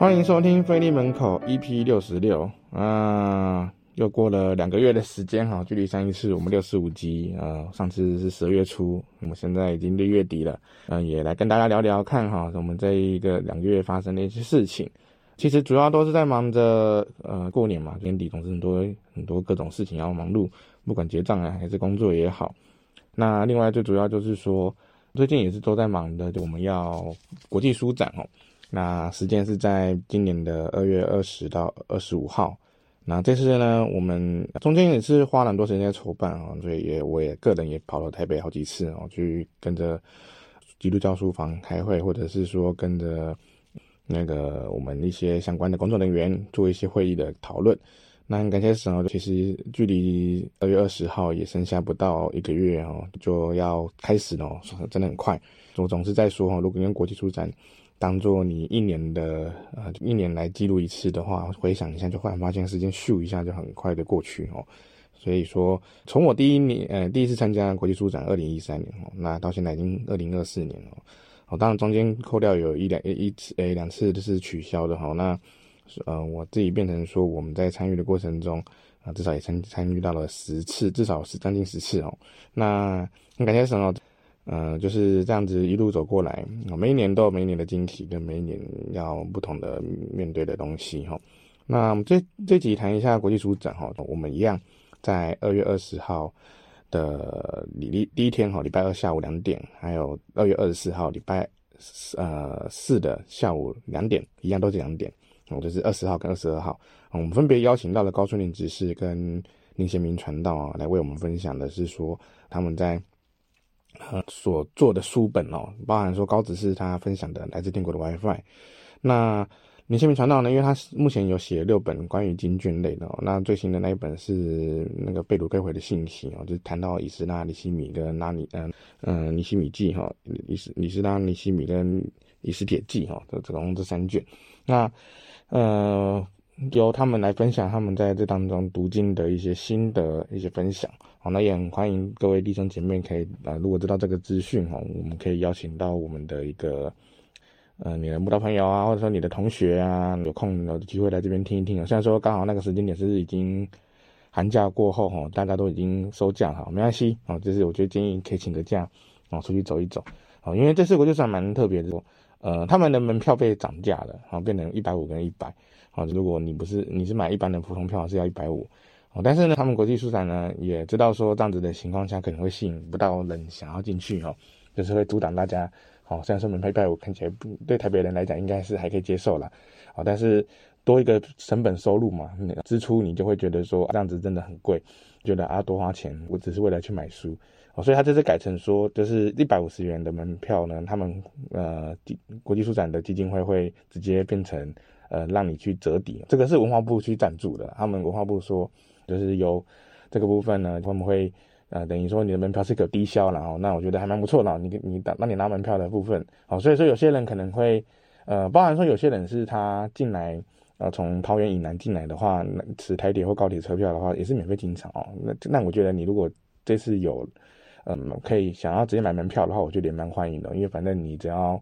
欢迎收听《菲利门口》EP 六十六。啊，又过了两个月的时间哈，距离上一次我们六十五集啊，上次是十二月初，我们现在已经六月底了，嗯，也来跟大家聊聊看哈，我们这一个两个月发生的一些事情，其实主要都是在忙着呃过年嘛，年底总是很多很多各种事情要忙碌，不管结账啊还是工作也好，那另外最主要就是说，最近也是都在忙的，就我们要国际书展哦。那时间是在今年的二月二十到二十五号。那这次呢，我们中间也是花了很多时间在筹办啊，所以也我也个人也跑了台北好几次哦，去跟着基督教书房开会，或者是说跟着那个我们一些相关的工作人员做一些会议的讨论。那很感谢神哦，其实距离二月二十号也剩下不到一个月哦，就要开始了，真的很快。我总是在说哈，如果跟国际书展。当做你一年的呃一年来记录一次的话，回想一下，就忽然发现时间咻一下就很快的过去哦。所以说，从我第一年呃第一次参加国际书展二零一三年哦，那到现在已经二零二四年了哦。当然中间扣掉有一两一次诶两次都是取消的哈。那呃我自己变成说我们在参与的过程中啊，至少也参参与到了十次，至少是将近十次哦。那感谢神哦。嗯、就是这样子一路走过来，每一年都有每一年的惊喜，跟每一年要不同的面对的东西哈。那这这集谈一下国际书展哈，我们一样在二月二十号的礼第一天哈，礼拜二下午两点，还有二月二十四号礼拜呃四的下午两点，一样都是两点。我就是二十号跟二十二号，我们分别邀请到了高春林执事跟林贤明传道啊，来为我们分享的是说他们在。呃，所做的书本哦，包含说高子是他分享的来自天国的 WiFi。那林宪明传道呢，因为他目前有写六本关于经卷类的哦，那最新的那一本是那个被掳归回的信息哦，就是谈到以斯拉、尼西米跟拉尼，嗯嗯，尼西米记哈，以斯以斯拉、尼西米跟以斯帖记哈，这总共这三卷。那呃。由他们来分享他们在这当中读经的一些心得、一些分享。好，那也很欢迎各位弟兄姐妹可以啊，如果知道这个资讯哈，我们可以邀请到我们的一个呃，你的慕道朋友啊，或者说你的同学啊，有空有机会来这边听一听。虽然说刚好那个时间点是已经寒假过后哈，大家都已经收假哈，没关系啊，就是我觉得建议可以请个假啊，出去走一走啊，因为这次我就算蛮特别的，呃，他们的门票被涨价了，然后，变成一百五跟一百。啊，如果你不是你是买一般的普通票是要一百五，哦，但是呢，他们国际书展呢也知道说这样子的情况下可能会吸引不到人想要进去哦，就是会阻挡大家。哦，虽然说门票一百五看起来不对台北人来讲应该是还可以接受啦，哦，但是多一个成本收入嘛，支出你就会觉得说这样子真的很贵，觉得啊多花钱，我只是为了去买书，哦，所以他这次改成说就是一百五十元的门票呢，他们呃国际书展的基金会会直接变成。呃，让你去折抵，这个是文化部去赞助的。他们文化部说，就是由这个部分呢，他们会呃，等于说你的门票是可低消，然后那我觉得还蛮不错的。你你那你拿门票的部分，好，所以说有些人可能会呃，包含说有些人是他进来呃，从桃园以南进来的话，持台铁或高铁车票的话，也是免费进场哦。那那我觉得你如果这次有嗯，可以想要直接买门票的话，我觉得也蛮欢迎的，因为反正你只要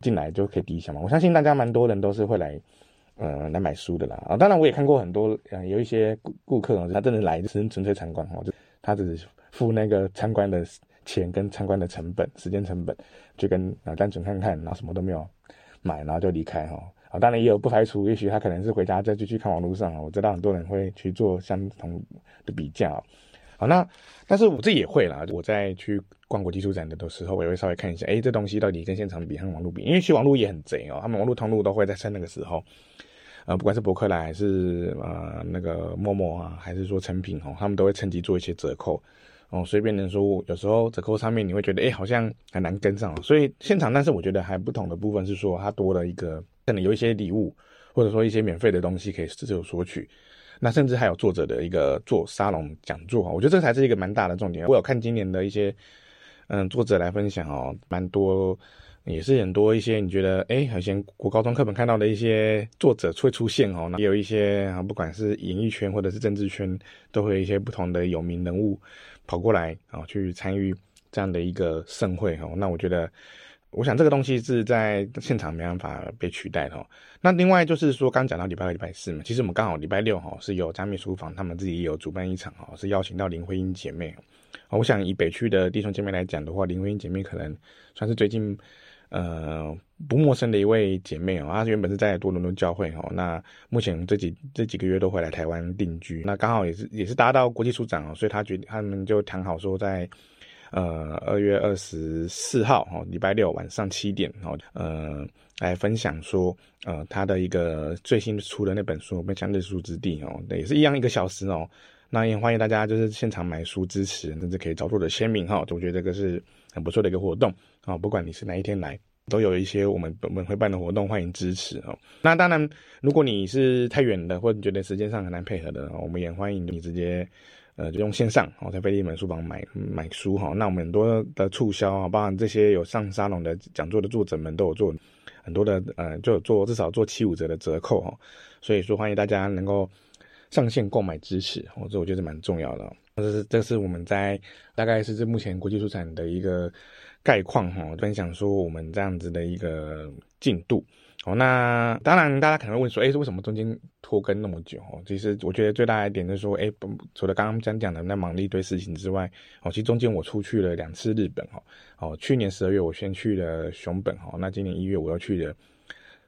进来就可以抵消嘛。我相信大家蛮多人都是会来。呃，来买书的啦啊，当然我也看过很多，呃，有一些顾顾客他真的来就是纯粹参观哈，就他只是付那个参观的钱跟参观的成本、时间成本，就跟啊单纯看看，然后什么都没有买，然后就离开哈啊，当然也有不排除，也许他可能是回家再继续看网络上，我知道很多人会去做相同的比较，好，那但是我自己也会啦，我在去逛国际书展的的时候，我也会稍微看一下，诶，这东西到底跟现场比跟网络比，因为去网络也很贼哦，他们网络通路都会在趁那个时候。呃，不管是博客来还是呃那个陌陌啊，还是说诚品哦，他们都会趁机做一些折扣哦，随便能说，有时候折扣上面你会觉得，哎，好像很难跟上。所以现场，但是我觉得还不同的部分是说，它多了一个可能有一些礼物，或者说一些免费的东西可以自由索取。那甚至还有作者的一个做沙龙讲座，我觉得这才是一个蛮大的重点。我有看今年的一些嗯作者来分享哦，蛮多。也是很多一些你觉得哎，好像国高中课本看到的一些作者会出现哦，那也有一些啊，不管是演艺圈或者是政治圈，都会有一些不同的有名人物跑过来啊，去参与这样的一个盛会哦。那我觉得我想这个东西是在现场没办法被取代的。那另外就是说，刚讲到礼拜二、礼拜四嘛，其实我们刚好礼拜六哈是有加密书房，他们自己也有主办一场哦，是邀请到林徽因姐妹。我想以北区的弟兄姐妹来讲的话，林徽因姐妹可能算是最近呃不陌生的一位姐妹哦。她原本是在多伦多教会哦，那目前这几这几个月都会来台湾定居。那刚好也是也是搭到国际书展哦，所以她决定他们就谈好说在。呃，二月二十四号，哈，礼拜六晚上七点，哈，呃，来分享说，呃，他的一个最新出的那本书《迈向日出之地》哦，也是一样一个小时哦。那也欢迎大家就是现场买书支持，甚至可以找作者签名哈。我觉得这个是很不错的一个活动啊，不管你是哪一天来，都有一些我们我们会办的活动，欢迎支持哦。那当然，如果你是太远的，或者你觉得时间上很难配合的，我们也欢迎你直接。呃，就用线上哦，在飞利门书房买买书哈。那我们很多的促销啊，包含这些有上沙龙的讲座的作者们都有做很多的呃，就做至少做七五折的折扣哈。所以说欢迎大家能够上线购买支持，哦，这我觉得蛮重要的。这是这是我们在大概是这目前国际书展的一个概况哈，分享说我们这样子的一个进度。哦，那当然，大家可能会问说，哎，为什么中间拖更那么久？哦，其实我觉得最大的一点就是说，哎，除了刚刚讲讲的那忙了一堆事情之外，哦，其实中间我出去了两次日本，哈，哦，去年十二月我先去了熊本，哈，那今年一月我又去了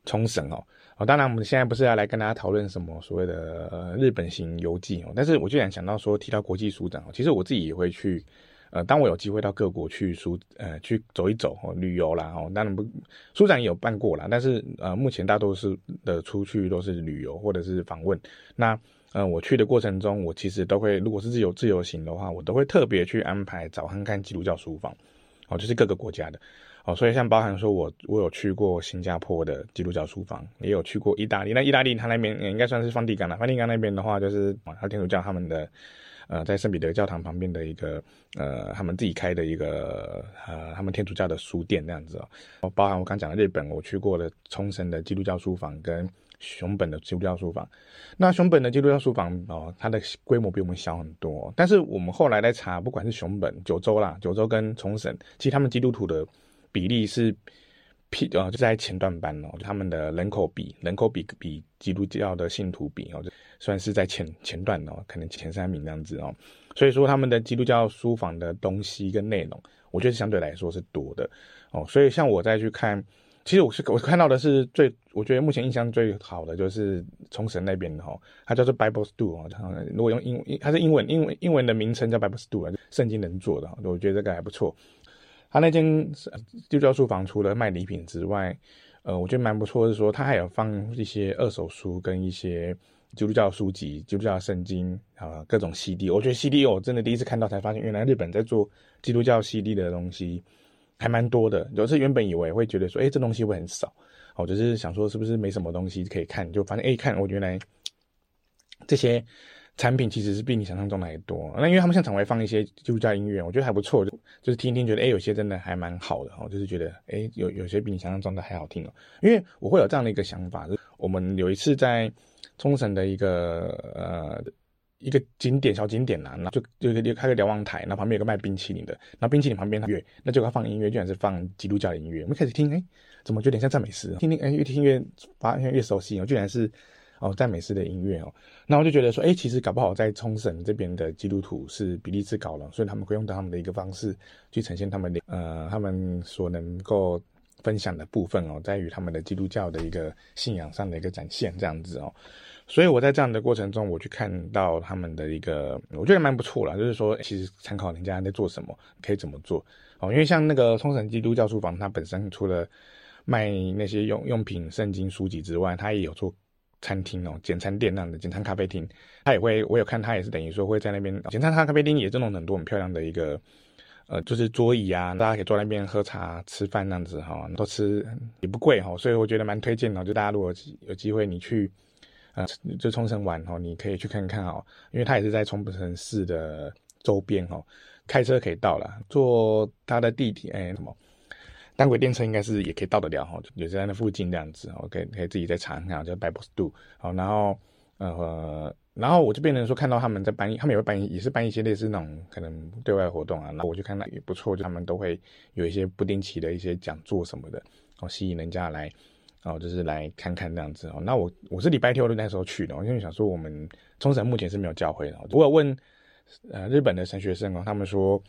冲绳，哦，哦，当然我们现在不是要来跟大家讨论什么所谓的呃日本型游记，哦，但是我就想想到说，提到国际书展，哦，其实我自己也会去。呃，当我有机会到各国去书，呃，去走一走哦，旅游啦，哦，当然不，书展也有办过啦，但是呃，目前大多数的出去都是旅游或者是访问。那呃，我去的过程中，我其实都会，如果是自由自由行的话，我都会特别去安排找看看基督教书房，哦，就是各个国家的，哦，所以像包含说我我有去过新加坡的基督教书房，也有去过意大利，那意大利它那边也应该算是梵蒂冈了，梵蒂冈那边的话就是啊，他天主教他们的。呃，在圣彼得教堂旁边的一个呃，他们自己开的一个呃，他们天主教的书店这样子哦，包含我刚讲的日本，我去过的冲绳的基督教书房跟熊本的基督教书房。那熊本的基督教书房哦，它的规模比我们小很多，但是我们后来来查，不管是熊本、九州啦，九州跟冲绳，其实他们基督徒的比例是。P 啊，就在前段班哦，他们的人口比人口比比基督教的信徒比哦，就算是在前前段哦，可能前三名这样子哦。所以说他们的基督教书房的东西跟内容，我觉得相对来说是多的哦。所以像我再去看，其实我是我看到的是最，我觉得目前印象最好的就是冲绳那边的哈，它叫做 Bible Stool 哦，如果用英文，它是英文英文英文的名称叫 Bible Stool，圣经人做的，我觉得这个还不错。他那间基督教书房除了卖礼品之外，呃，我觉得蛮不错是说，他还有放一些二手书跟一些基督教书籍、基督教圣经啊、各种 CD。我觉得 CD 我真的第一次看到，才发现原来日本在做基督教 CD 的东西还蛮多的。有时原本以为会觉得说，哎，这东西会很少，我就是想说是不是没什么东西可以看，就发现哎，看我原来这些。产品其实是比你想象中的还多，那因为他们现场会放一些基督教音乐，我觉得还不错，就是听一听，觉得诶、欸、有些真的还蛮好的哦，就是觉得诶、欸、有有些比你想象中的还好听哦。因为我会有这样的一个想法，就是我们有一次在冲绳的一个呃一个景点小景点呐、啊，然后就就就开个瞭望台，然后旁边有个卖冰淇淋的，那冰淇淋旁边他乐，那就他放音乐，居然是放基督教的音乐，我们开始听，诶、欸、怎么有点像赞美诗？听听诶、欸、越听越发现越熟悉哦，居然是。哦，赞美诗的音乐哦，那我就觉得说，哎，其实搞不好在冲绳这边的基督徒是比例是高了，所以他们会用到他们的一个方式去呈现他们的呃，他们所能够分享的部分哦，在于他们的基督教的一个信仰上的一个展现这样子哦，所以我在这样的过程中，我去看到他们的一个，我觉得蛮不错啦，就是说其实参考人家在做什么，可以怎么做哦，因为像那个冲绳基督教书房，它本身除了卖那些用用品、圣经书籍之外，它也有做。餐厅哦，简餐店那样的简餐咖啡厅，他也会，我有看他也是等于说会在那边简餐咖啡厅也这种很多很漂亮的一个，呃，就是桌椅啊，大家可以坐在那边喝茶吃饭那样子哈，都吃也不贵哈，所以我觉得蛮推荐的，就大家如果有机会你去，呃，就冲绳玩哈，你可以去看看哦，因为他也是在冲绳市的周边哦，开车可以到了，坐他的地铁哎什么。单轨电车应该是也可以到得了哈，也是在那附近这样子，，OK，可以自己再查看，叫 b i b l e s Do 好，然后呃，然后我就变成说看到他们在办，他们也会办，也是办一些类似那种可能对外活动啊，然后我就看到也不错，就他们都会有一些不定期的一些讲座什么的，哦，吸引人家来，哦，就是来看看这样子哦。那我我是礼拜天我那时候去的，因为想说我们冲绳目前是没有教会的，我有问呃日本的神学生哦，他们说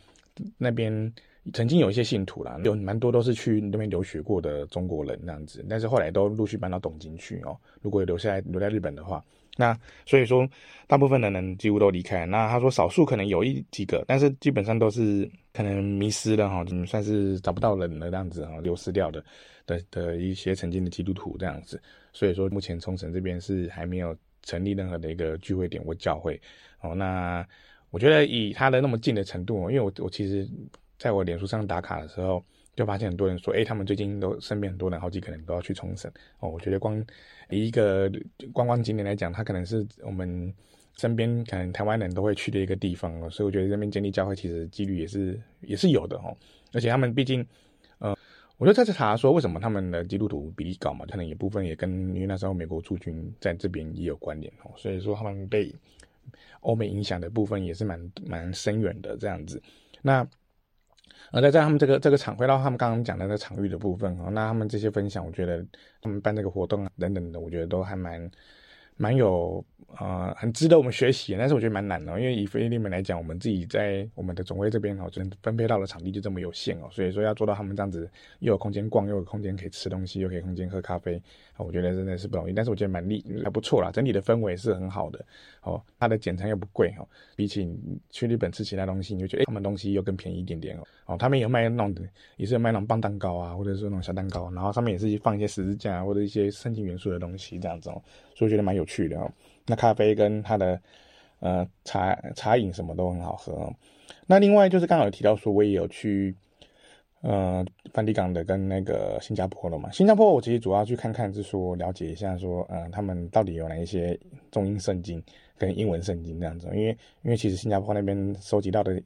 那边。曾经有一些信徒啦，有蛮多都是去那边留学过的中国人那样子，但是后来都陆续搬到东京去哦。如果留下来留在日本的话，那所以说大部分的人几乎都离开。那他说少数可能有一几个，但是基本上都是可能迷失了哈，算是找不到人了这样子哈，流失掉的的的一些曾经的基督徒这样子。所以说目前冲绳这边是还没有成立任何的一个聚会点或教会哦。那我觉得以他的那么近的程度，因为我我其实。在我脸书上打卡的时候，就发现很多人说，哎、他们最近都身边很多人，好几个人都要去冲绳哦。我觉得光一个观光景点来讲，它可能是我们身边可能台湾人都会去的一个地方哦。所以我觉得这边建立教会其实几率也是也是有的哦。而且他们毕竟，呃，我就在这查说为什么他们的基督徒比例高嘛，可能有部分也跟因为那时候美国驻军在这边也有关联哦。所以说他们被欧美影响的部分也是蛮蛮深远的这样子。那。而，在在他们这个这个场，回到他们刚刚讲的那场域的部分哦，那他们这些分享，我觉得他们办这个活动啊等等的，我觉得都还蛮蛮有。呃，很值得我们学习，但是我觉得蛮难的，因为以菲律宾来讲，我们自己在我们的总会这边哦，只能分配到的场地就这么有限哦，所以说要做到他们这样子，又有空间逛，又有空间可以吃东西，又可以空间喝咖啡，我觉得真的是不容易。但是我觉得蛮厉还不错啦，整体的氛围是很好的哦，它的简餐又不贵哦，比起去日本吃其他东西，你就觉得，他们东西又更便宜一点点哦。哦，他们有卖那种的，也是有卖那种棒蛋糕啊，或者是那种小蛋糕，然后上面也是放一些十字架或者一些圣经元素的东西这样子哦，所以我觉得蛮有趣的哦。那咖啡跟它的呃茶茶饮什么都很好喝。那另外就是刚好有提到说，我也有去呃梵蒂冈的跟那个新加坡了嘛。新加坡我其实主要去看看，是说了解一下说，呃他们到底有哪一些中英圣经跟英文圣经这样子。因为因为其实新加坡那边收集到的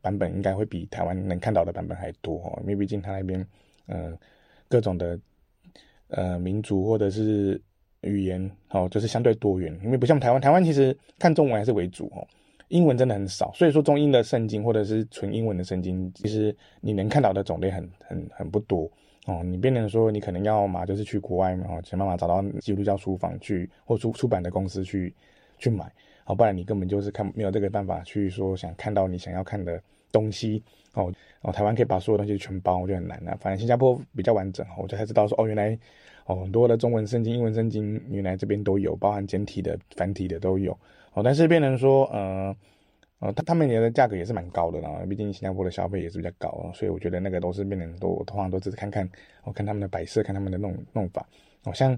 版本应该会比台湾能看到的版本还多哦，因为毕竟他那边呃各种的呃民族或者是。语言哦，就是相对多元，因为不像台湾，台湾其实看中文还是为主哦，英文真的很少，所以说中英的圣经或者是纯英文的圣经，其实你能看到的种类很很很不多哦。你变成说你可能要嘛，就是去国外嘛，哦，想办法找到基督教书房去或出出版的公司去去买，好，不然你根本就是看没有这个办法去说想看到你想要看的东西哦哦。台湾可以把所有东西全包，我觉得很难啊。反正新加坡比较完整，我就才知道说哦，原来。哦，很多的中文圣经、英文圣经，原来这边都有，包含简体的、繁体的都有。哦，但是变成说，呃，呃，他他们的价格也是蛮高的啦，毕竟新加坡的消费也是比较高，所以我觉得那个都是变成都，我通常都只是看看，我、看他们的摆设，看他们的弄弄法。哦，像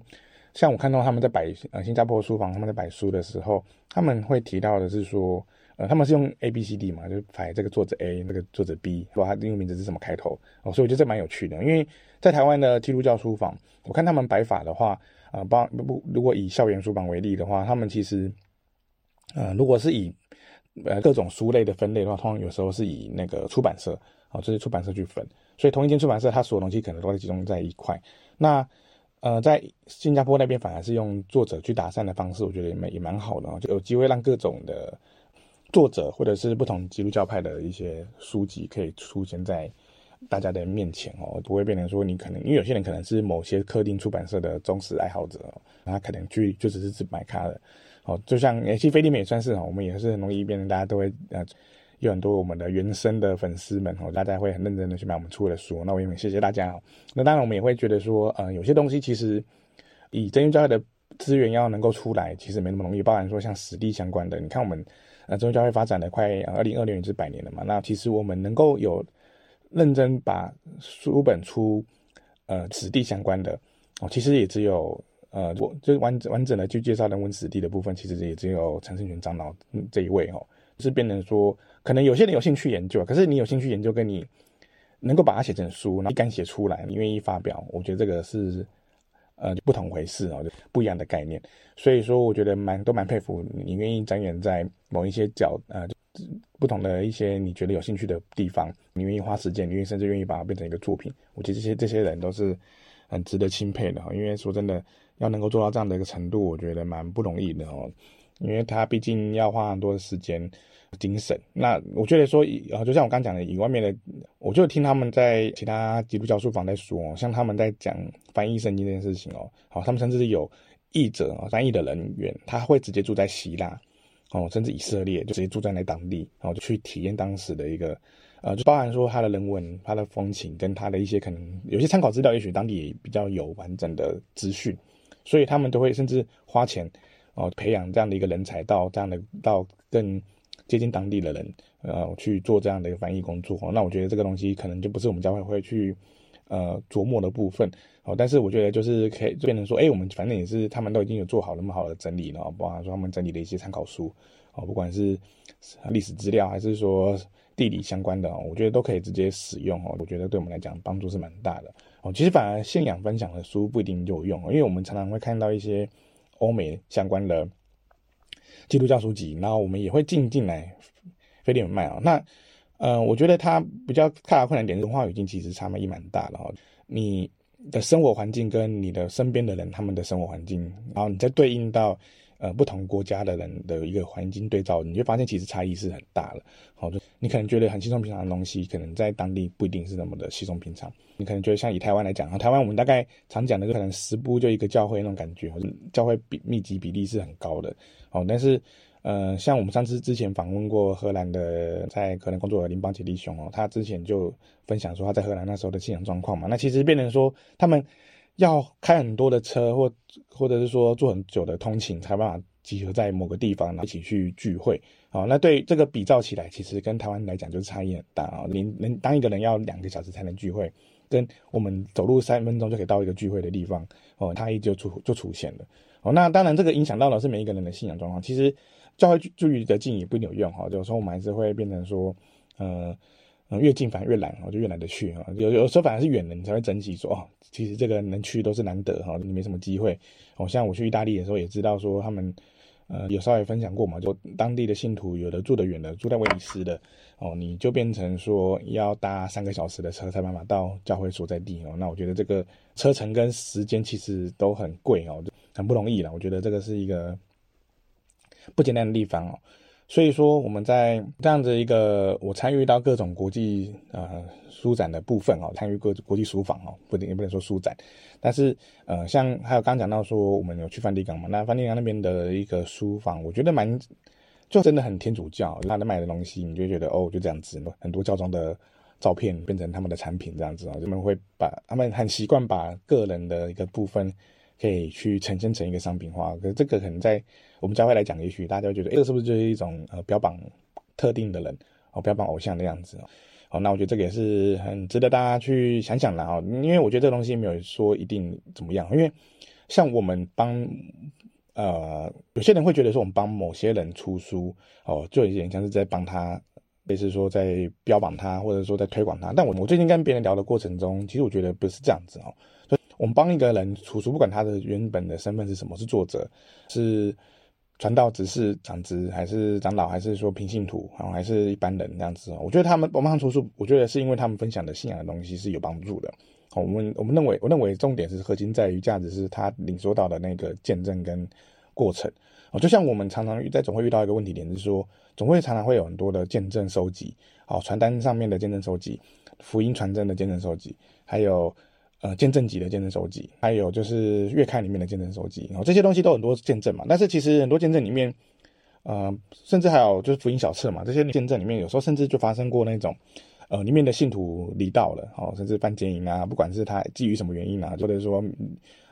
像我看到他们在摆，呃，新加坡书房他们在摆书的时候，他们会提到的是说，呃，他们是用 A B C D 嘛，就是摆这个作者 A，那个作者 B，说他英文名字是什么开头。哦，所以我觉得这蛮有趣的，因为。在台湾的基督教书房，我看他们摆法的话，呃，包不如果以校园书房为例的话，他们其实，呃，如果是以呃各种书类的分类的话，通常有时候是以那个出版社，啊，这些出版社去分，所以同一间出版社，它所有东西可能都会集中在一块。那呃，在新加坡那边反而是用作者去打散的方式，我觉得也蛮也蛮好的，就有机会让各种的作者或者是不同基督教派的一些书籍可以出现在。大家的面前哦，不会变成说你可能，因为有些人可能是某些特定出版社的忠实爱好者，他可能去就只是只买咖的，哦，就像其实腓利门也算是哦，我们也是很容易变成大家都会呃有很多我们的原生的粉丝们哦，大家会很认真的去买我们出的书，那我也很谢谢大家哦。那当然我们也会觉得说，呃，有些东西其实以真耶稣教会的资源要能够出来，其实没那么容易，包含说像实地相关的，你看我们呃真耶稣教会发展的快二零二零年是百年了嘛，那其实我们能够有。认真把书本出，呃，史地相关的哦，其实也只有呃，我就完完整的去介绍人文史地的部分，其实也只有陈胜权长老这一位哦，是变成说，可能有些人有兴趣研究，可是你有兴趣研究，跟你能够把它写成书，然后你敢写出来，你愿意发表，我觉得这个是呃不同回事哦，就不一样的概念，所以说我觉得蛮都蛮佩服你愿意展演在某一些角呃。不同的一些你觉得有兴趣的地方，你愿意花时间，你愿意甚至愿意把它变成一个作品，我觉得这些这些人都是很值得钦佩的哈。因为说真的，要能够做到这样的一个程度，我觉得蛮不容易的哦，因为他毕竟要花很多的时间、精神。那我觉得说，呃，就像我刚讲的，以外面的，我就听他们在其他基督教书房在说，像他们在讲翻译圣经这件事情哦，好，他们甚至是有译者啊，翻译的人员，他会直接住在希腊哦，甚至以色列，就直接住在那当地，然后就去体验当时的一个。呃，就包含说他的人文、他的风情，跟他的一些可能有些参考资料，也许当地也比较有完整的资讯，所以他们都会甚至花钱哦、培养这样的一个人才，到这样的到更接近当地的人，呃，去做这样的一个翻译工作。那我觉得这个东西可能就不是我们教会会去呃琢磨的部分哦。但是我觉得就是可以变成说，哎，我们反正也是他们都已经有做好那么好的整理了，包含说他们整理的一些参考书哦，不管是历史资料还是说。地理相关的，我觉得都可以直接使用哦。我觉得对我们来讲帮助是蛮大的哦。其实反而信仰分享的书不一定有用，因为我们常常会看到一些欧美相关的基督教书籍，然后我们也会进进来腓利门麦啊。那呃，我觉得它比较大的困难点是文化语境其实差异蛮大的哦。你的生活环境跟你的身边的人他们的生活环境，然后你再对应到。呃，不同国家的人的一个环境对照，你会发现其实差异是很大的。好，就你可能觉得很稀松平常的东西，可能在当地不一定是那么的稀松平常。你可能觉得像以台湾来讲，台湾我们大概常讲的就可能十步就一个教会那种感觉，教会比密集比例是很高的。好，但是呃，像我们上次之前访问过荷兰的在荷兰工作的林邦杰弟兄哦，他之前就分享说他在荷兰那时候的信仰状况嘛，那其实变成说他们。要开很多的车，或或者是说坐很久的通勤，才办法集合在某个地方，然后一起去聚会。好，那对这个比照起来，其实跟台湾来讲就是差异很大啊。您能当一个人要两个小时才能聚会，跟我们走路三分钟就可以到一个聚会的地方，哦，差异就出就出现了。哦，那当然这个影响到的是每一个人的信仰状况。其实教会距离的近也不一定有用哈，有时候我们还是会变成说，呃。嗯，越近反而越懒，我就越懒得去哈。有有时候反而是远的，你才会珍惜说哦，其实这个能去都是难得哈，你没什么机会。哦，像我去意大利的时候也知道说他们，呃，有稍微分享过嘛，就当地的信徒有的住得远的，住在威尼斯的，哦，你就变成说要搭三个小时的车才办法到教会所在地哦。那我觉得这个车程跟时间其实都很贵哦，很不容易了。我觉得这个是一个不简单的地方哦。所以说，我们在这样子一个我参与到各种国际呃书展的部分哦，参与各国际书房哦，不也不能说书展，但是呃，像还有刚讲到说我们有去梵蒂冈嘛，那梵蒂冈那边的一个书房，我觉得蛮就真的很天主教，他的卖的东西，你就觉得哦，就这样子，很多教宗的照片变成他们的产品这样子啊，他们会把他们很习惯把个人的一个部分。可以去呈现成一个商品化，可是这个可能在我们教会来讲，也许大家会觉得，诶，这是不是就是一种呃标榜特定的人哦，标榜偶像的样子哦？好，那我觉得这个也是很值得大家去想想的哦，因为我觉得这个东西没有说一定怎么样，因为像我们帮呃有些人会觉得说我们帮某些人出书哦，就有点像是在帮他，类似说在标榜他，或者说在推广他。但我我最近跟别人聊的过程中，其实我觉得不是这样子哦。我们帮一个人出书，不管他的原本的身份是什么，是作者，是传道执事、长执，还是长老，还是说平信徒，啊，还是一般人这样子。我觉得他们帮忙出书，我觉得是因为他们分享的信仰的东西是有帮助的。我们我们认为，我认为重点是核心在于价值是他领受到的那个见证跟过程。哦，就像我们常常在总会遇到一个问题点，是说总会常常会有很多的见证收集，好，传单上面的见证收集，福音传真的见证收集，还有。呃，见证集的见证收集，还有就是月刊里面的见证收集，然后这些东西都很多见证嘛。但是其实很多见证里面，呃，甚至还有就是福音小册嘛，这些见证里面有时候甚至就发生过那种，呃，里面的信徒离道了，哦，甚至犯奸淫啊，不管是他基于什么原因啊，或者说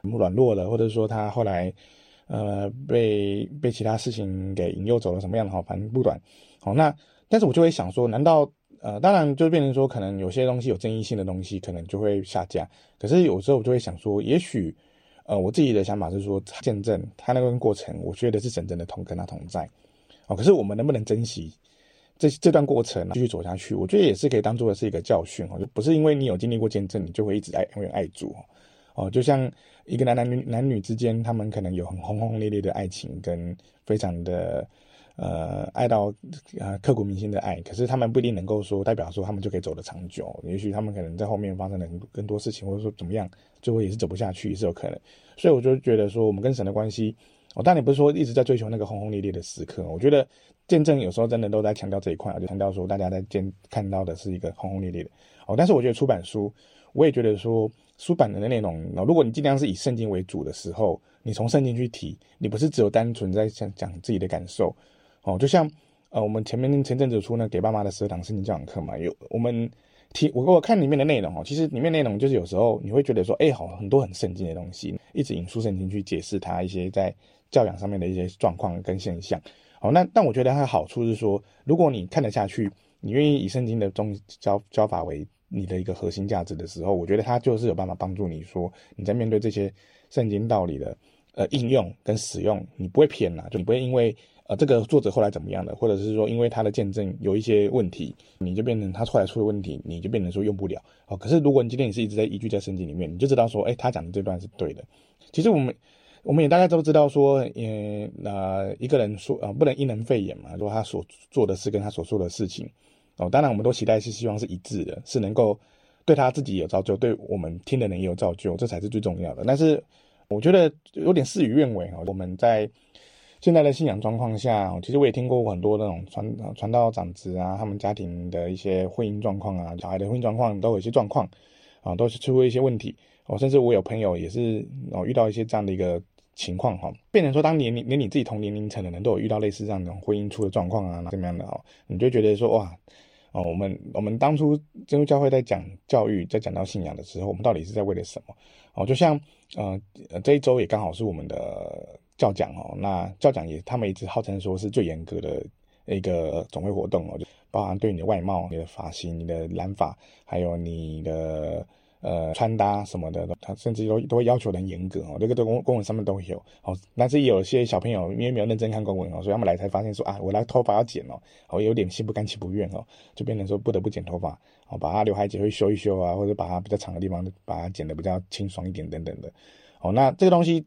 软弱了，或者说他后来呃被被其他事情给引诱走了什么样的，好，反正不短。好，那但是我就会想说，难道？呃，当然就变成说，可能有些东西有争议性的东西，可能就会下架。可是有时候我就会想说，也许，呃，我自己的想法是说，见证他那个过程，我觉得是真正的同跟他同在。哦，可是我们能不能珍惜这这段过程，继续走下去？我觉得也是可以当做是一个教训哦，就不是因为你有经历过见证，你就会一直爱永远爱主哦。就像一个男男女男女之间，他们可能有很轰轰烈烈的爱情，跟非常的。呃爱到呃刻骨铭心的爱，可是他们不一定能够说代表说他们就可以走得长久，也许他们可能在后面发生了更多事情，或者说怎么样，最后也是走不下去，也是有可能。所以我就觉得说，我们跟神的关系，我当然不是说一直在追求那个轰轰烈烈的时刻，我觉得见证有时候真的都在强调这一块，就强调说大家在见看到的是一个轰轰烈烈的哦，但是我觉得出版书，我也觉得说。书版的内容，如果你尽量是以圣经为主的时候，你从圣经去提，你不是只有单纯在讲讲自己的感受，哦，就像呃，我们前面前阵子出那给爸妈的十二堂圣经教养课嘛，有我们提我我看里面的内容哦，其实里面内容就是有时候你会觉得说，哎，好很多很圣经的东西，一直引述圣经去解释它一些在教养上面的一些状况跟现象，哦，那但我觉得它的好处是说，如果你看得下去，你愿意以圣经的宗教教法为。你的一个核心价值的时候，我觉得它就是有办法帮助你说，你在面对这些圣经道理的呃应用跟使用，你不会偏呐，就你不会因为呃这个作者后来怎么样的，或者是说因为他的见证有一些问题，你就变成他后来出了问题，你就变成说用不了哦。可是如果你今天你是一直在依据在圣经里面，你就知道说，哎，他讲的这段是对的。其实我们我们也大概都知道说，嗯，那一个人说啊，不能因人废言嘛，说他所做的事跟他所说的事情。哦，当然，我们都期待是希望是一致的，是能够对他自己有造就，对我们听的人也有造就，这才是最重要的。但是，我觉得有点事与愿违哈。我们在现在的信仰状况下，其实我也听过很多那种传传道长子啊，他们家庭的一些婚姻状况啊，小孩的婚姻状况都有一些状况啊，都是出过一些问题。哦，甚至我有朋友也是哦遇到一些这样的一个情况哈，变成说当年连你自己同年龄层的人都有遇到类似这样的婚姻出的状况啊，怎么样的哈，你就觉得说哇。哦，我们我们当初基督教会在讲教育，在讲到信仰的时候，我们到底是在为了什么？哦，就像呃这一周也刚好是我们的教讲哦，那教讲也他们一直号称说是最严格的一个总会活动哦，就包含对你的外貌、你的发型、你的染发，还有你的。呃，穿搭什么的，他甚至都都会要求很严格哦。这个都公公文上面都会有哦。但是有些小朋友因为没有认真看公文哦，所以他们来才发现说啊，我来头发要剪哦，我有点心不甘情不愿哦，就变成说不得不剪头发哦，把他刘海剪会修一修啊，或者把它比较长的地方把它剪得比较清爽一点等等的。哦，那这个东西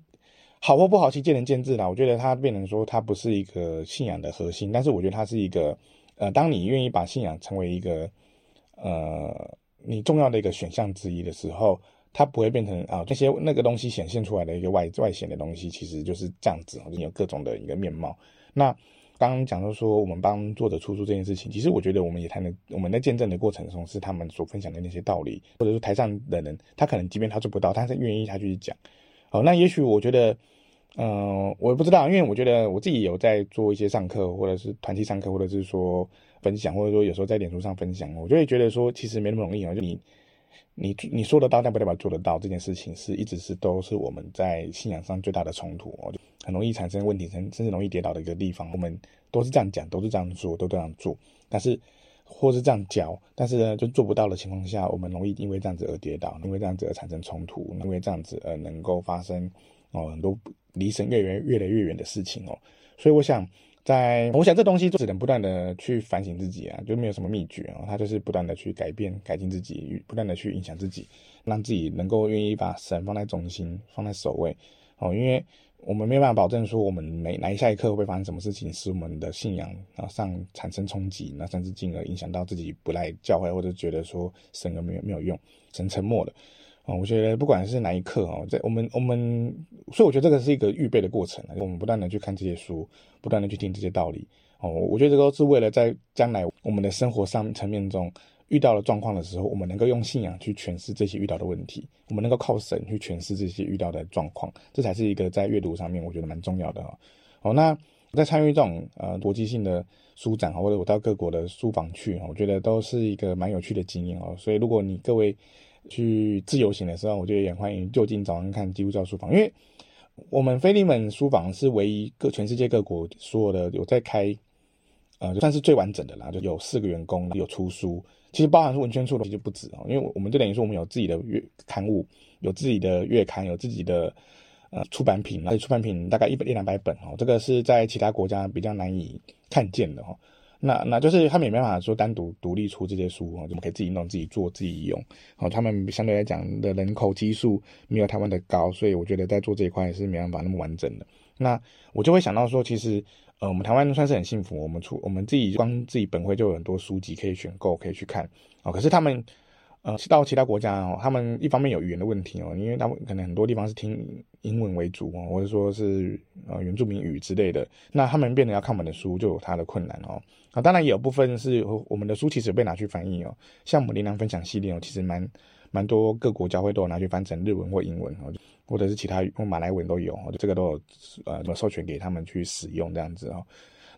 好或不好，其实见仁见智啦。我觉得它变成说它不是一个信仰的核心，但是我觉得它是一个呃，当你愿意把信仰成为一个呃。你重要的一个选项之一的时候，它不会变成啊那些那个东西显现出来的一个外外显的东西，其实就是这样子，你有各种的一个面貌。那刚刚讲到说我们帮作者出书这件事情，其实我觉得我们也谈了，我们在见证的过程中是他们所分享的那些道理，或者是台上的人，他可能即便他做不到，但是愿意他去讲。好，那也许我觉得，嗯、我也不知道，因为我觉得我自己有在做一些上课，或者是团体上课，或者是说。分享，或者说有时候在脸书上分享，我就会觉得说，其实没那么容易啊。就你，你你说得到，但不代表做得到这件事情，是一直是都是我们在信仰上最大的冲突哦，就很容易产生问题，甚甚至容易跌倒的一个地方。我们都是这样讲，都是这样做，都这样做，但是或是这样教，但是呢，就做不到的情况下，我们容易因为这样子而跌倒，因为这样子而产生冲突，因为这样子而能够发生哦很多离神越远越来越远的事情哦。所以我想。在，我想这东西就只能不断的去反省自己啊，就没有什么秘诀啊，他就是不断的去改变、改进自己，不断的去影响自己，让自己能够愿意把神放在中心、放在首位哦。因为我们没有办法保证说我们每来下一刻会发生什么事情，使我们的信仰啊上产生冲击，那甚至进而影响到自己不来教会，或者觉得说神没有没有用，神沉默了。我觉得不管是哪一刻哦，在我们我们，所以我觉得这个是一个预备的过程。我们不断的去看这些书，不断的去听这些道理哦。我觉得这都是为了在将来我们的生活上层面中遇到了状况的时候，我们能够用信仰去诠释这些遇到的问题，我们能够靠神去诠释这些遇到的状况，这才是一个在阅读上面我觉得蛮重要的哈。哦，那在参与这种呃国际性的书展或者我到各国的书房去，我觉得都是一个蛮有趣的经验哦。所以如果你各位。去自由行的时候，我觉得也欢迎就近找人看基督教书房，因为我们菲利门书房是唯一各全世界各国所有的有在开，呃，就算是最完整的啦，就有四个员工有出书，其实包含是文宣处的其实不止哦，因为我们就等于说我们有自己的月刊物，有自己的月刊，有自己的呃出版品，而且出版品大概一百一两百本哦，这个是在其他国家比较难以看见的哦。那那就是他们也没办法说单独独立出这些书哦，怎么可以自己弄、自己做、自己用？哦，他们相对来讲的人口基数没有台湾的高，所以我觉得在做这一块也是没办法那么完整的。那我就会想到说，其实呃，我们台湾算是很幸福，我们出我们自己光自己本会就有很多书籍可以选购，可以去看哦。可是他们。呃，到其他国家哦，他们一方面有语言的问题哦，因为他们可能很多地方是听英文为主哦，或者说是呃原住民语之类的，那他们变得要看我们的书就有他的困难哦。啊，当然也有部分是我们的书其实被拿去翻译哦，像我们灵粮分享系列哦，其实蛮蛮多各国教会都有拿去翻成日文或英文哦，或者是其他用马来文都有，这个都有呃授权给他们去使用这样子哦。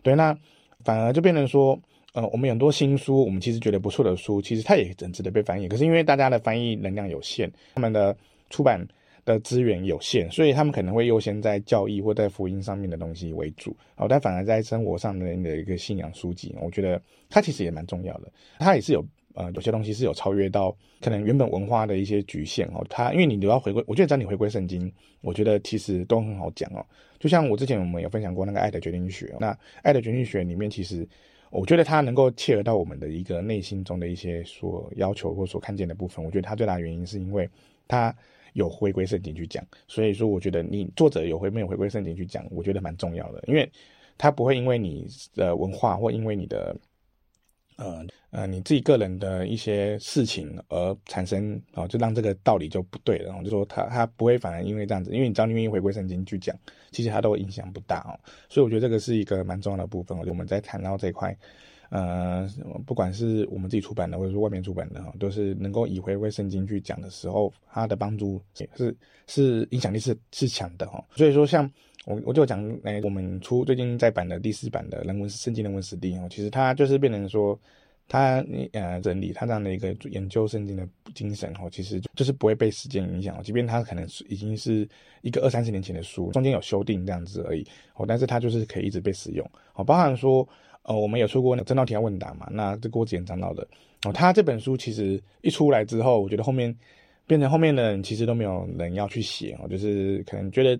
对，那反而就变成说。呃，我们很多新书，我们其实觉得不错的书，其实它也很值得被翻译。可是因为大家的翻译能量有限，他们的出版的资源有限，所以他们可能会优先在教义或在福音上面的东西为主。哦，但反而在生活上面的一个信仰书籍，我觉得它其实也蛮重要的。它也是有呃有些东西是有超越到可能原本文化的一些局限哦。它因为你都要回归，我觉得只要你回归圣经，我觉得其实都很好讲哦。就像我之前我们有分享过那个爱的决定学，那爱的决定学里面其实。我觉得它能够切合到我们的一个内心中的一些所要求或所看见的部分。我觉得它最大的原因是因为它有回归圣经去讲，所以说我觉得你作者有回没有回归圣经去讲，我觉得蛮重要的，因为它不会因为你的文化或因为你的。呃呃，你自己个人的一些事情而产生、哦，就让这个道理就不对了。然后就说他他不会反而因为这样子，因为你只要你愿意回归圣经去讲，其实他都影响不大哦。所以我觉得这个是一个蛮重要的部分。我们在谈到这一块，呃，不管是我们自己出版的，或者说外面出版的哈，都是能够以回归圣经去讲的时候，它的帮助是是影响力是是强的哈。所以说，像我我就讲，哎，我们出最近在版的第四版的人文圣经人文史地哦，其实它就是变成说。他呃整理它这样的一个研究圣经的精神哦，其实就是不会被时间影响，即便它可能已经是一个二三十年前的书，中间有修订这样子而已哦，但是它就是可以一直被使用哦。包含说呃，我们有出过那个真道提问答嘛，那这郭子言长老的哦，他这本书其实一出来之后，我觉得后面变成后面的人其实都没有人要去写哦，就是可能觉得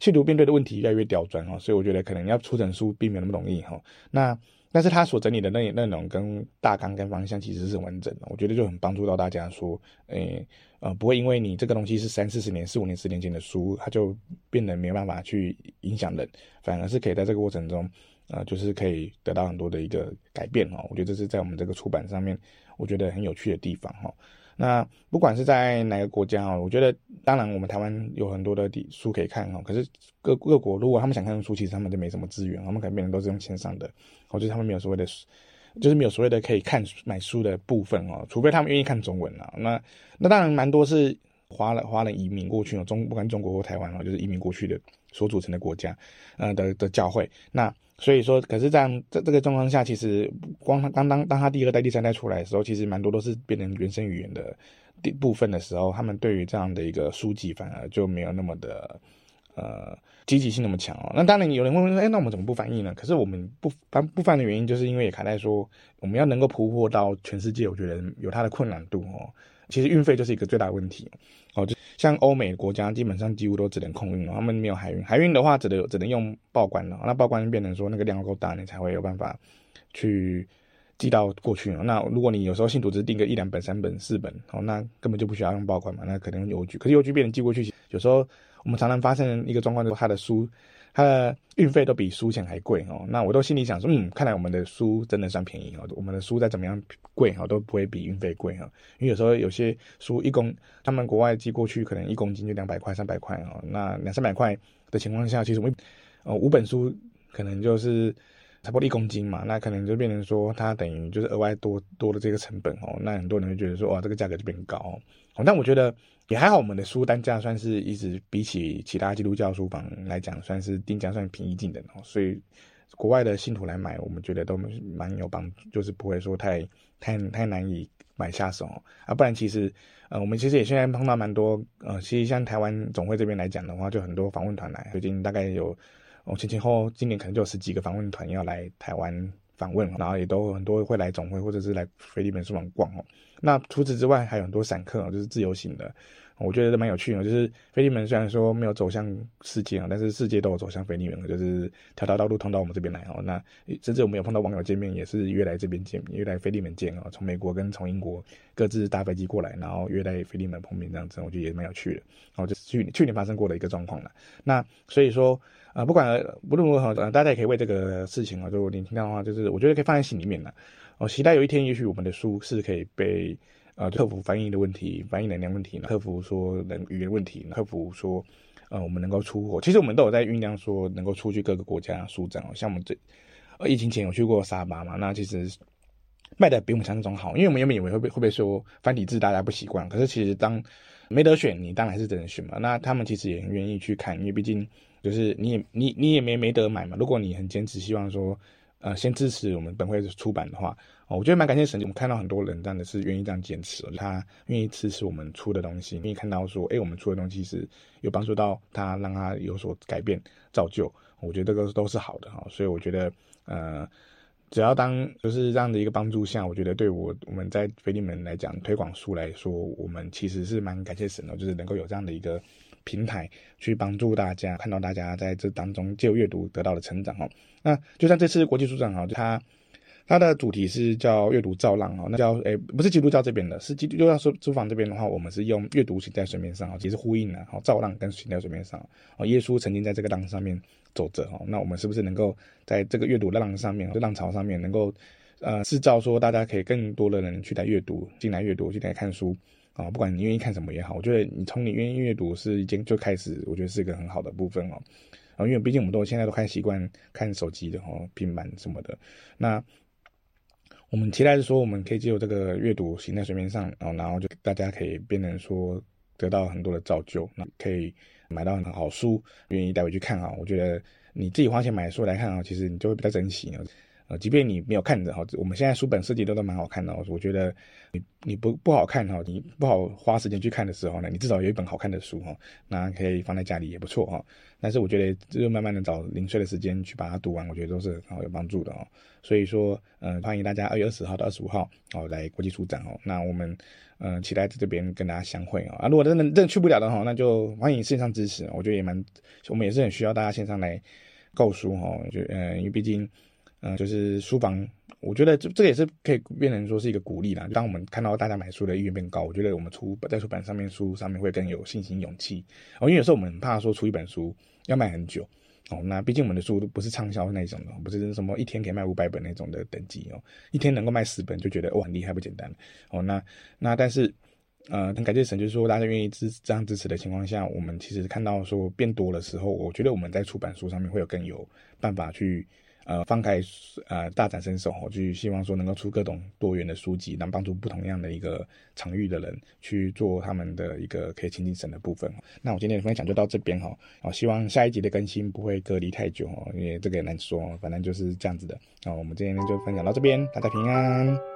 信徒面对的问题越来越刁钻哦，所以我觉得可能要出整书并没有那么容易哈。那但是他所整理的内内容跟大纲跟方向其实是很完整的，我觉得就很帮助到大家说，诶，呃，不会因为你这个东西是三四十年、四五年、十年前的书，它就变得没办法去影响人，反而是可以在这个过程中，呃，就是可以得到很多的一个改变哈。我觉得这是在我们这个出版上面，我觉得很有趣的地方哈。那不管是在哪个国家哦，我觉得当然我们台湾有很多的书可以看哦，可是各各国如果他们想看书，其实他们就没什么资源，他们可能变成都是用线上的，或者他们没有所谓的，就是没有所谓的可以看买书的部分哦，除非他们愿意看中文啊。那那当然蛮多是华人华人移民过去哦，中不管中国或台湾哦，就是移民过去的所组成的国家，呃的的教会那。所以说，可是这样，在这个状况下，其实光他当当当他第二代、第三代出来的时候，其实蛮多都是变成原生语言的部分的时候，他们对于这样的一个书籍反而就没有那么的呃积极性那么强哦。那当然有人会问说，哎，那我们怎么不翻译呢？可是我们不翻不翻的原因，就是因为卡在说，我们要能够铺货到全世界，我觉得有它的困难度哦。其实运费就是一个最大的问题哦，就。像欧美国家基本上几乎都只能空运，他们没有海运。海运的话只能只能用报关了，那报关变成说那个量够大，你才会有办法去寄到过去。那如果你有时候信徒只订个一两本、三本、四本，哦，那根本就不需要用报关嘛，那可能用邮局。可是邮局变成寄过去，有时候我们常常发生一个状况，就是他的书。它的运费都比书钱还贵哦，那我都心里想说，嗯，看来我们的书真的算便宜哦，我们的书再怎么样贵哈，都不会比运费贵哈，因为有时候有些书一公，他们国外寄过去可能一公斤就两百块、三百块哦，那两三百块的情况下，其实我们呃五本书可能就是。差不多一公斤嘛，那可能就变成说它等于就是额外多多的这个成本哦，那很多人会觉得说哇，这个价格就变高哦。但我觉得也还好，我们的书单价算是一直比起其他基督教书房来讲，算是定价算平易近人哦，所以国外的信徒来买，我们觉得都蛮有帮助，就是不会说太太太难以买下手啊。不然其实呃，我们其实也现在碰到蛮多呃，其实像台湾总会这边来讲的话，就很多访问团来，最近大概有。哦，前前后今年可能就有十几个访问团要来台湾访问，然后也都很多会来总会或者是来腓利门书房逛哦。那除此之外，还有很多散客，就是自由行的，我觉得蛮有趣的，就是腓利门虽然说没有走向世界啊，但是世界都有走向腓利门，就是条条道路通到我们这边来哦。那甚至我们有碰到网友见面，也是约来这边见，约来腓利门见哦。从美国跟从英国各自搭飞机过来，然后约来腓利门碰面这样子，我觉得也蛮有趣的。哦，就是去去年发生过的一个状况了。那所以说啊、不管不论如何，大家也可以为这个事情啊，就你听到的话，就是我觉得可以放在心里面了。哦，期待有一天，也许我们的书是可以被。呃，克服翻译的问题，翻译能量问题呢？克服说能语言问题，克服说，呃，我们能够出国。其实我们都有在酝酿说，能够出去各个国家书展哦。像我们这，呃，疫情前有去过沙巴嘛？那其实卖的比我们想象中好，因为我们原本以为会不会会说繁体字大家不习惯，可是其实当没得选，你当然还是只能选嘛。那他们其实也很愿意去看，因为毕竟就是你也你你也没没得买嘛。如果你很坚持，希望说。呃，先支持我们本会出版的话，哦，我觉得蛮感谢神。我们看到很多人真的是愿意这样坚持，他愿意支持我们出的东西，愿意看到说，哎，我们出的东西是有帮助到他，让他有所改变、造就。我觉得这个都是好的哈。所以我觉得，呃，只要当就是这样的一个帮助下，我觉得对我我们在腓利门来讲推广书来说，我们其实是蛮感谢神的，就是能够有这样的一个。平台去帮助大家看到大家在这当中借阅读得到的成长哦。那就像这次国际书展哈，它它的主题是叫阅读造浪哦。那叫诶不是基督教这边的，是基督教书书房这边的话，我们是用阅读行在水面上啊，其实呼应了哈，造浪跟行在水面上哦。耶稣曾经在这个浪上面走着哈，那我们是不是能够在这个阅读浪上面，浪潮上面能够呃制造说大家可以更多的人去来阅读，进来阅读，进来看书。啊，不管你愿意看什么也好，我觉得你从你愿意阅读是已经就开始，我觉得是一个很好的部分哦。啊，因为毕竟我们都现在都开习惯看手机的哦，平板什么的。那我们期待是说，我们可以借由这个阅读行在水面上，然后然后就大家可以变成说得到很多的造就，那可以买到很好书，愿意带回去看啊。我觉得你自己花钱买书来看啊，其实你就会比较珍惜。呃，即便你没有看的哈，我们现在书本设计都都蛮好看的。我觉得你你不不好看哈，你不好花时间去看的时候呢，你至少有一本好看的书哈，那可以放在家里也不错哈。但是我觉得就慢慢的找零碎的时间去把它读完，我觉得都是很好有帮助的哦。所以说，嗯，欢迎大家二月二十号到二十五号哦来国际书展哦。那我们嗯期待在这边跟大家相会啊。啊，如果真的真的去不了的话，那就欢迎线上支持。我觉得也蛮，我们也是很需要大家线上来购书哈。就嗯，因为毕竟。嗯，就是书房，我觉得这这个也是可以变成说是一个鼓励啦。当我们看到大家买书的意愿变高，我觉得我们出在出版上面书上面会更有信心、勇气哦。因为有时候我们很怕说出一本书要卖很久哦。那毕竟我们的书都不是畅销那种的，不是什么一天可以卖五百本那种的等级哦。一天能够卖十本就觉得哇很厉害不简单哦。那那但是呃很感谢神，就是说大家愿意支这样支持的情况下，我们其实看到说变多的时候，我觉得我们在出版书上面会有更有办法去。呃，放开呃，大展身手，我就希望说能够出各种多元的书籍，能帮助不同样的一个场域的人去做他们的一个可以亲近神的部分。那我今天的分享就到这边哈，我希望下一集的更新不会隔离太久哦，因为这个也难说，反正就是这样子的。那我们今天就分享到这边，大家平安。